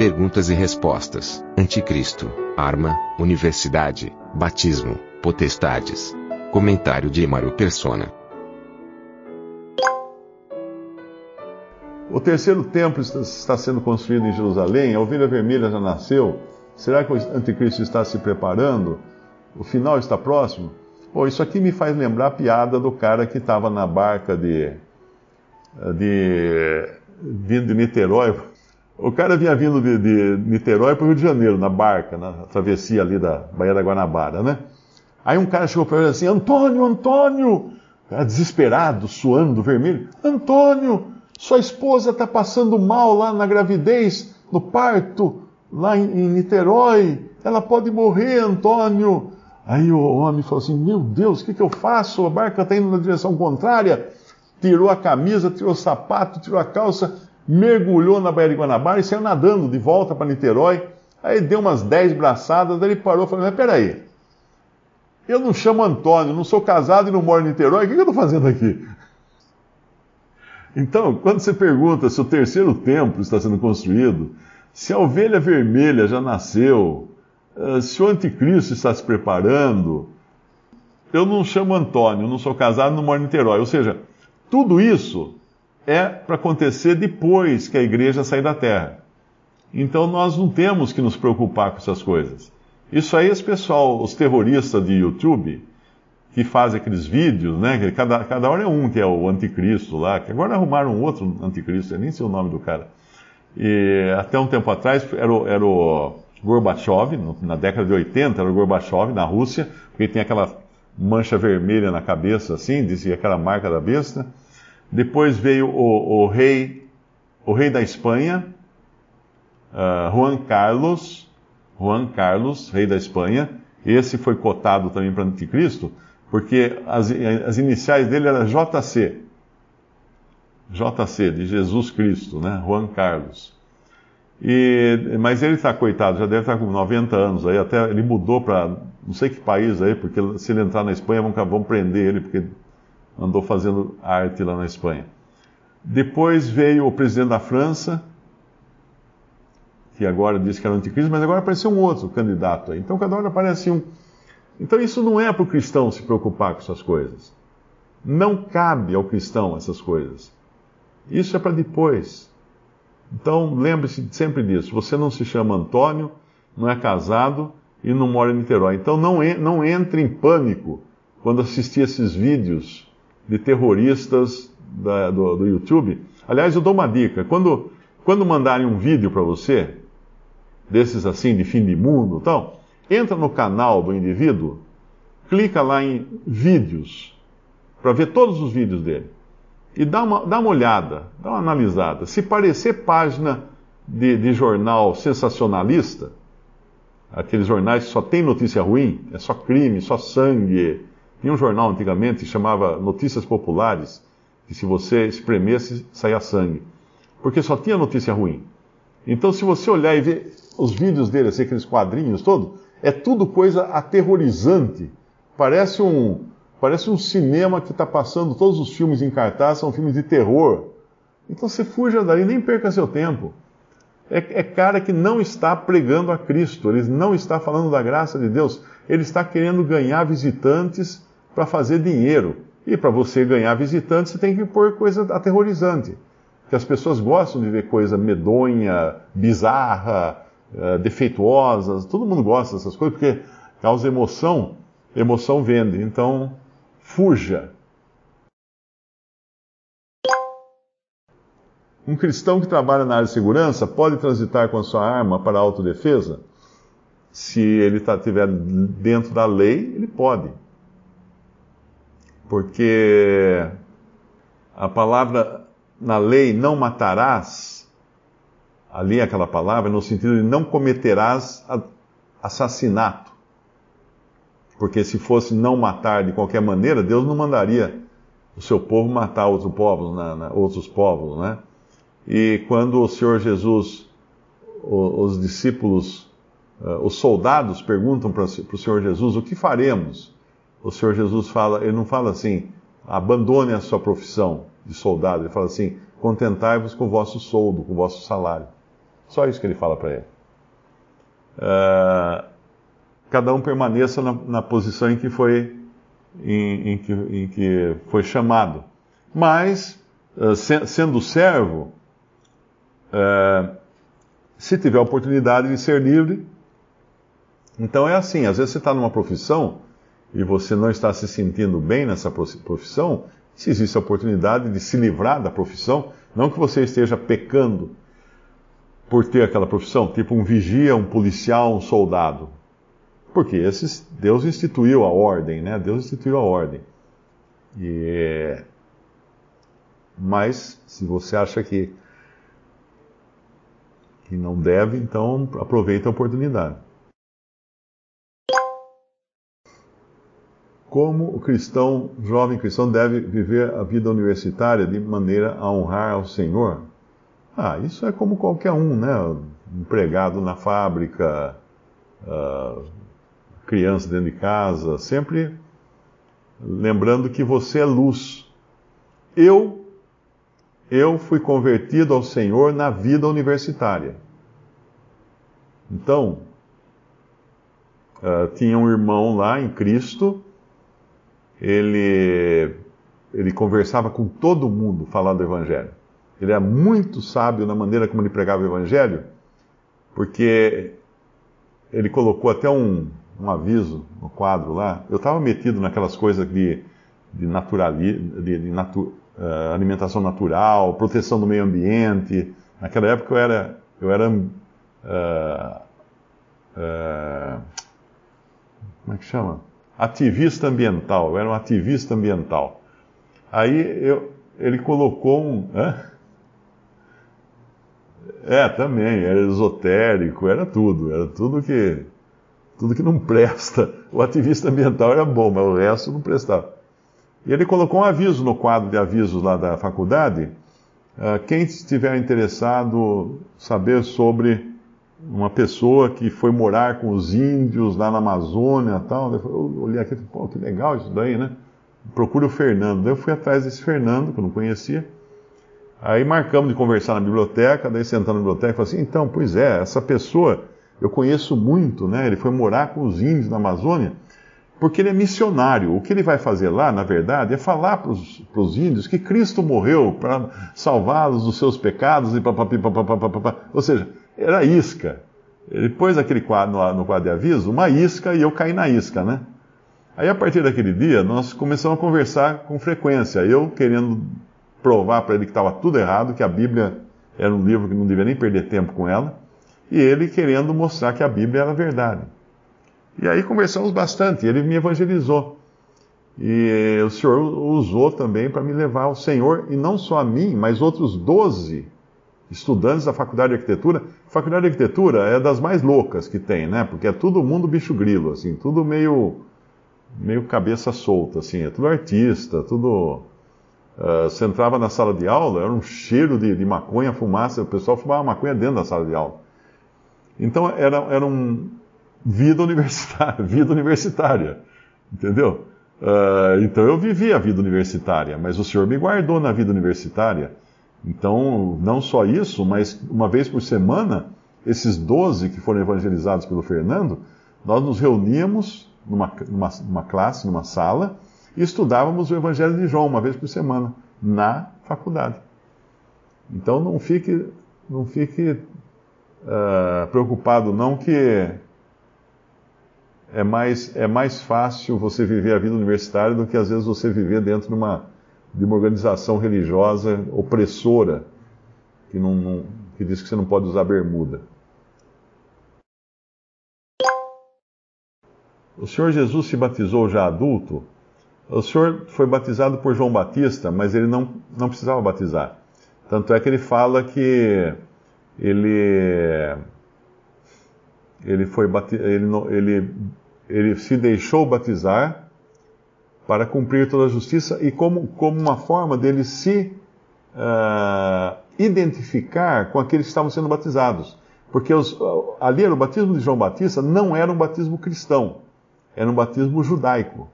Perguntas e respostas. Anticristo. Arma. Universidade. Batismo. Potestades. Comentário de Emaro Persona. O terceiro templo está- sendo construído em Jerusalém, a ovelha vermelha já nasceu. Será que o anticristo está se preparando? O final está próximo? Pô, isso aqui me faz lembrar a piada do cara que estava na barca de, de vindo de Niterói. O cara vinha vindo de, de Niterói para o Rio de Janeiro, na barca, na travessia ali da Baía da Guanabara, né? Aí um cara chegou para ele assim, Antônio, Antônio! Cara desesperado, suando, vermelho. Antônio, sua esposa está passando mal lá na gravidez, no parto, lá em, em Niterói. Ela pode morrer, Antônio. Aí o homem falou assim, meu Deus, o que, que eu faço? A barca está indo na direção contrária. Tirou a camisa, tirou o sapato, tirou a calça, mergulhou na Baía de Guanabara e saiu nadando de volta para Niterói. Aí deu umas 10 braçadas, daí ele parou e falou, mas peraí, eu não chamo Antônio, não sou casado e não moro em Niterói, o que, eu estou fazendo aqui? Então, quando você pergunta se o terceiro templo está sendo construído, se a ovelha vermelha já nasceu, eh, se o anticristo está se preparando, eu não chamo Antônio, não sou casado, não moro em Niterói. Ou seja, tudo isso é para acontecer depois que a igreja sair da terra. Então nós não temos que nos preocupar com essas coisas. Isso aí, esse pessoal, os terroristas de YouTube, que fazem aqueles vídeos, né? Cada, cada hora é um, que é o anticristo lá, que agora arrumaram um outro anticristo, eu nem sei o nome do cara. E até um tempo atrás era o, era o Gorbachev, na década de 80, era o Gorbachev na Rússia, porque ele tem aquela mancha vermelha na cabeça, assim, dizia aquela marca da besta. Depois veio o, o rei, o rei da Espanha, ah, Juan Carlos, Juan Carlos, rei da Espanha. Esse foi cotado também para anticristo, porque as, as iniciais dele eram JC. JC, de Jesus Cristo, né? Juan Carlos. E, mas ele está coitado, já deve estar com 90 anos aí, até ele mudou para não sei que país aí, porque se ele entrar na Espanha vão, vão prender ele, porque andou fazendo arte lá na Espanha. Depois veio o presidente da França, que agora disse que era anticristo, mas agora apareceu um outro candidato. Então cada hora aparece um. Então isso não é para o cristão se preocupar com essas coisas. Não cabe ao cristão essas coisas. Isso é para depois. Então lembre-se sempre disso. Você não se chama Antônio, não é casado e não mora em Niterói. Então não, não entre em pânico quando assistir esses vídeos de terroristas da, do, do YouTube. Aliás, eu dou uma dica. Quando, quando mandarem um vídeo para você, desses assim, de fim de mundo e tal, entra no canal do indivíduo, clica lá em vídeos, para ver todos os vídeos dele. E dá uma, dá uma olhada, dá uma analisada. Se parecer página de, de jornal sensacionalista, aqueles jornais que só tem notícia ruim, é só crime, só sangue. Tinha um jornal antigamente chamava Notícias Populares, que se você espremesse, saía sangue. Porque só tinha notícia ruim. Então, se você olhar e ver os vídeos dele, assim, aqueles quadrinhos todos, é tudo coisa aterrorizante. Parece um, parece um cinema que está passando todos os filmes em cartaz, são filmes de terror. Então você fuja dali, nem perca seu tempo. É, é cara que não está pregando a Cristo, ele não está falando da graça de Deus, ele está querendo ganhar visitantes para fazer dinheiro. E para você ganhar visitantes, você tem que pôr coisa aterrorizante. Que as pessoas gostam de ver coisa medonha, bizarra, uh, defeituosa. Todo mundo gosta dessas coisas porque causa emoção. Emoção vende. Então, fuja. Um cristão que trabalha na área de segurança pode transitar com a sua arma para autodefesa? Se ele estiver dentro da lei, ele pode. Porque a palavra na lei não matarás, ali aquela palavra, no sentido de não cometerás assassinato. Porque se fosse não matar de qualquer maneira, Deus não mandaria o seu povo matar outros povos, na, na, outros povos, né? E quando o Senhor Jesus, os discípulos, uh, os soldados perguntam para o Senhor Jesus o que faremos, o Senhor Jesus fala, ele não fala assim, abandone a sua profissão de soldado, ele fala assim, contentai-vos com o vosso soldo, com o vosso salário. Só isso que ele fala para ele. Uh, cada um permaneça na, na posição em que foi em, em, que, em que foi chamado. Mas, uh, se, sendo servo, uh, se tiver a oportunidade de ser livre, então é assim: às vezes você está numa profissão e você não está se sentindo bem nessa profissão, se existe a oportunidade de se livrar da profissão, não que você esteja pecando por ter aquela profissão, tipo um vigia, um policial, um soldado. Porque esses, Deus instituiu a ordem, né? Deus instituiu a ordem. E, mas, se você acha que, que não deve, então aproveita a oportunidade. Como o cristão, jovem cristão, deve viver a vida universitária de maneira a honrar ao Senhor? Ah, isso é como qualquer um, né? Empregado na fábrica, uh, criança dentro de casa, sempre lembrando que você é luz. Eu, eu fui convertido ao Senhor na vida universitária. Então, uh, tinha um irmão lá em Cristo, ele, ele conversava com todo mundo falando do Evangelho. Ele é muito sábio na maneira como ele pregava o Evangelho, porque ele colocou até um, um aviso no quadro lá. Eu estava metido naquelas coisas de, de, naturali, de, de natu, uh, alimentação natural, proteção do meio ambiente. Naquela época eu era, eu era uh, uh, como é que chama? Ativista ambiental. Eu era um ativista ambiental. Aí eu, ele colocou um. Hã? É, também, era esotérico, era tudo, era tudo que tudo que não presta. O ativista ambiental era bom, mas o resto não prestava. E ele colocou um aviso no quadro de avisos lá da faculdade. Uh, quem estiver interessado saber sobre uma pessoa que foi morar com os índios lá na Amazônia tal. Eu olhei aqui pô, que legal isso daí, né? Procura o Fernando. Daí eu fui atrás desse Fernando, que eu não conhecia. Aí marcamos de conversar na biblioteca, daí sentando na biblioteca, falei assim, então, pois é, essa pessoa eu conheço muito, né? Ele foi morar com os índios na Amazônia, porque ele é missionário. O que ele vai fazer lá, na verdade, é falar para os índios que Cristo morreu para salvá-los dos seus pecados e papapá. Ou seja, era isca. Ele pôs aquele quadro no, no quadro de aviso, uma isca, e eu caí na isca, né? Aí, a partir daquele dia, nós começamos a conversar com frequência. Eu querendo provar para ele que estava tudo errado, que a Bíblia era um livro que não devia nem perder tempo com ela e ele querendo mostrar que a Bíblia era verdade. E aí conversamos bastante, ele me evangelizou. E o Senhor usou também para me levar ao Senhor, e não só a mim, mas outros 12 estudantes da Faculdade de Arquitetura. A Faculdade de Arquitetura é das mais loucas que tem, né? Porque é todo mundo bicho grilo, assim, tudo meio, meio cabeça solta, assim, é tudo artista, tudo. Uh, você entrava na sala de aula, era um cheiro de, de maconha, fumaça, o pessoal fumava maconha dentro da sala de aula. Então era, era um vida universitária, vida universitária, entendeu? Uh, então eu vivi a vida universitária, mas o Senhor me guardou na vida universitária. Então, não só isso, mas uma vez por semana, esses 12 que foram evangelizados pelo Fernando, nós nos reuníamos numa, numa, numa classe, numa sala, e estudávamos o Evangelho de João uma vez por semana, na faculdade. Então não fique, não fique uh, preocupado, não que é mais, é mais fácil você viver a vida universitária do que às vezes você viver dentro de uma, de uma organização religiosa opressora que, não, não, que diz que você não pode usar bermuda. O Senhor Jesus se batizou já adulto. O Senhor foi batizado por João Batista, mas ele não, não precisava batizar. Tanto é que ele fala que ele ele foi ele, ele, ele se deixou batizar para cumprir toda a justiça e como, como uma forma dele se uh, identificar com aqueles que estavam sendo batizados. Porque os, ali era o batismo de João Batista, não era um batismo cristão, era um batismo judaico.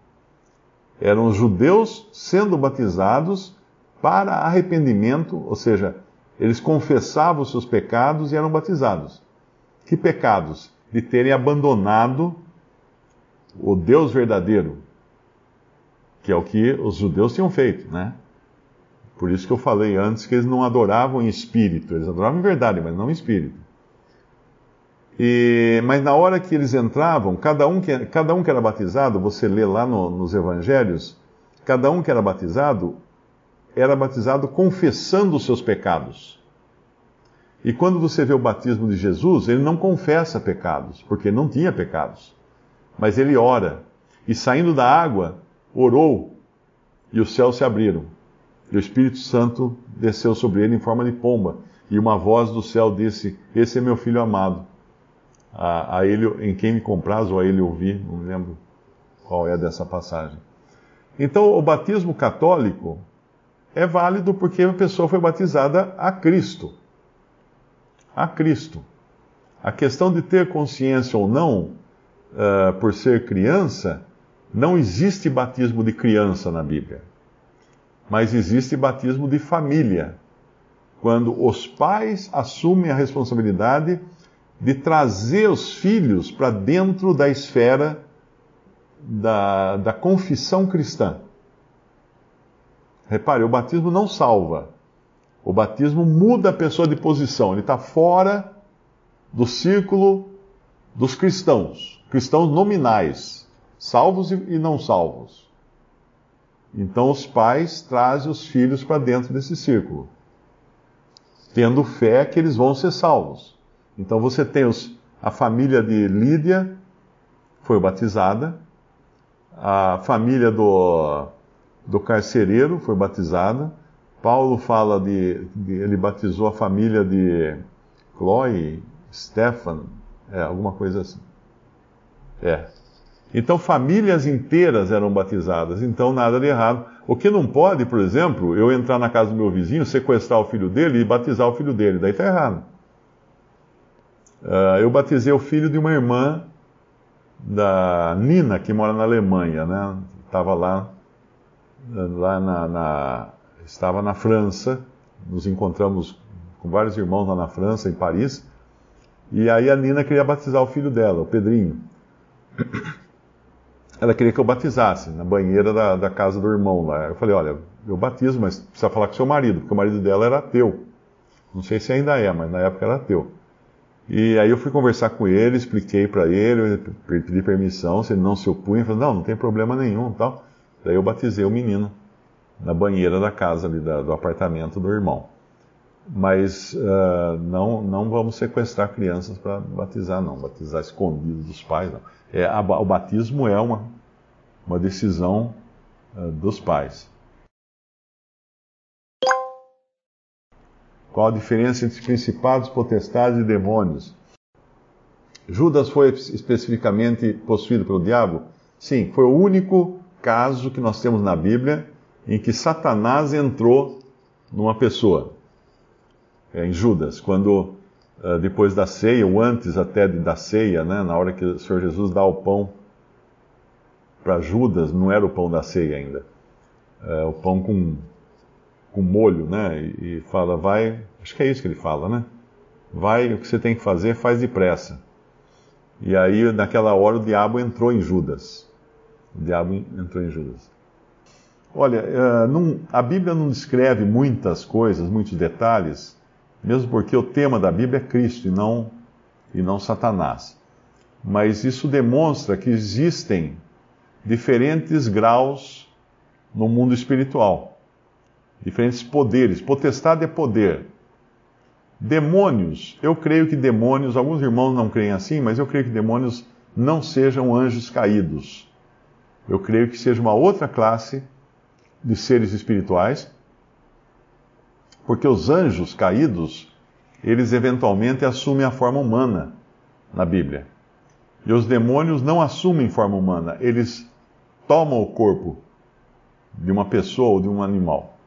Eram os judeus sendo batizados para arrependimento, ou seja, eles confessavam os seus pecados e eram batizados. Que pecados? De terem abandonado o Deus verdadeiro, que é o que os judeus tinham feito, né? Por isso que eu falei antes que eles não adoravam em espírito, eles adoravam em verdade, mas não em espírito. E, mas na hora que eles entravam, cada um que, cada um que era batizado, você lê lá no, nos evangelhos, cada um que era batizado, era batizado confessando os seus pecados. E quando você vê o batismo de Jesus, ele não confessa pecados, porque não tinha pecados. Mas ele ora. E saindo da água, orou, e os céus se abriram. E o Espírito Santo desceu sobre ele em forma de pomba. E uma voz do céu disse: Esse é meu filho amado. A, a ele, em quem me compraz, ou a ele ouvi, não me lembro qual é dessa passagem. Então, o batismo católico é válido porque a pessoa foi batizada a Cristo. A Cristo. A questão de ter consciência ou não, uh, por ser criança, não existe batismo de criança na Bíblia. Mas existe batismo de família. Quando os pais assumem a responsabilidade de trazer os filhos para dentro da esfera da, da confissão cristã. Repare, o batismo não salva. O batismo muda a pessoa de posição. Ele está fora do círculo dos cristãos, cristãos nominais, salvos e não salvos. Então os pais trazem os filhos para dentro desse círculo, tendo fé que eles vão ser salvos. Então você tem os, a família de Lídia, foi batizada, a família do, do carcereiro foi batizada. Paulo fala de, de ele batizou a família de Chloe, Stefan, é, alguma coisa assim. É. Então famílias inteiras eram batizadas, então nada de errado. O que não pode, por exemplo, eu entrar na casa do meu vizinho, sequestrar o filho dele e batizar o filho dele, daí está errado. Uh, eu batizei o filho de uma irmã da Nina, que mora na Alemanha, né? Estava lá, lá na, na, estava na França, nos encontramos com vários irmãos lá na França, em Paris, e aí a Nina queria batizar o filho dela, o Pedrinho. Ela queria que eu batizasse na banheira da, da casa do irmão lá. Eu falei, olha, eu batizo, mas precisa falar com seu marido, porque o marido dela era ateu. Não sei se ainda é, mas na época era ateu. E aí eu fui conversar com ele, expliquei para ele, pedi permissão, se ele não se opunha, falou, não, não tem problema nenhum tal. Daí eu batizei o menino na banheira da casa ali, da, do apartamento do irmão. Mas uh, não, não vamos sequestrar crianças para batizar, não. Batizar escondido dos pais, não. É, a, o batismo é uma, uma decisão uh, dos pais. Qual a diferença entre principados, potestades e demônios? Judas foi especificamente possuído pelo diabo? Sim, foi o único caso que nós temos na Bíblia em que Satanás entrou numa pessoa. É, em Judas, quando uh, depois da ceia, ou antes até da ceia, né, na hora que o Senhor Jesus dá o pão para Judas, não era o pão da ceia ainda. É, o pão com com molho, né? E, fala, vai, acho que é isso que ele fala, né? Vai, o que você tem que fazer, faz depressa. E aí, naquela hora, o diabo entrou em Judas. O diabo entrou em Judas. Olha, a Bíblia não descreve muitas coisas, muitos detalhes, mesmo porque o tema da Bíblia é Cristo e não, e não Satanás. Mas isso demonstra que existem diferentes graus no mundo espiritual diferentes poderes. Potestade é poder. Demônios, eu creio que demônios, alguns irmãos não creem assim, mas eu creio que demônios não sejam anjos caídos. Eu creio que seja uma outra classe de seres espirituais, Porque os anjos caídos, eles eventualmente assumem a forma humana na Bíblia. E os demônios não assumem forma humana, eles tomam o corpo de uma pessoa ou de um animal,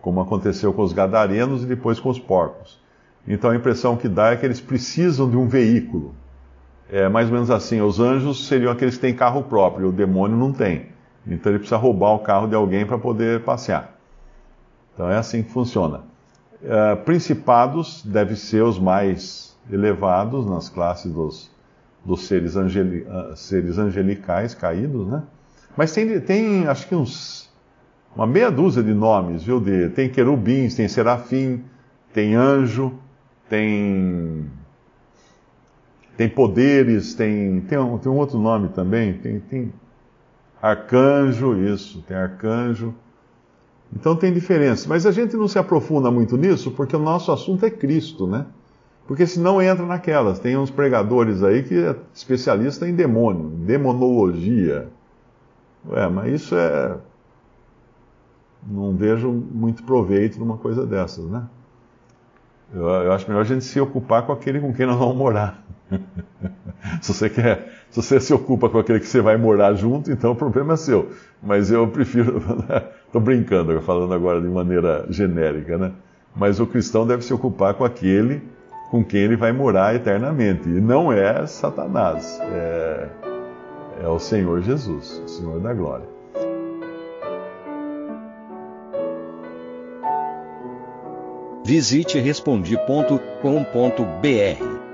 como aconteceu com os gadarenos e depois com os porcos. Então a impressão que dá é que eles precisam de um veículo. É mais ou menos assim: os anjos seriam aqueles que têm carro próprio, o demônio não tem. Então ele precisa roubar o carro de alguém para poder passear. Então é assim que funciona. Uh, principados devem ser os mais elevados nas classes dos, dos seres, angeli, uh, seres angelicais caídos, né? Mas tem, tem acho que uns, uma meia dúzia de nomes, viu? De, tem querubins, tem serafim, tem anjo, tem tem poderes, tem, tem, um, tem um outro nome também, tem, tem arcanjo, isso, tem arcanjo. Então tem diferença. Mas a gente não se aprofunda muito nisso porque o nosso assunto é Cristo, né? Porque senão entra naquelas. Tem uns pregadores aí que é especialista em demônio, em demonologia. Ué, mas isso é. Não vejo muito proveito numa coisa dessas, né? Eu, eu, acho melhor a gente se ocupar com aquele com quem nós vamos morar. se você quer, se você se ocupa com aquele que você vai morar junto, então o problema é seu. Mas eu prefiro, estou brincando, falando agora de maneira genérica, né? Mas o cristão deve se ocupar com aquele com quem ele vai morar eternamente. E não é Satanás, é, é o Senhor Jesus, o Senhor da glória. Visite respondi.com.br.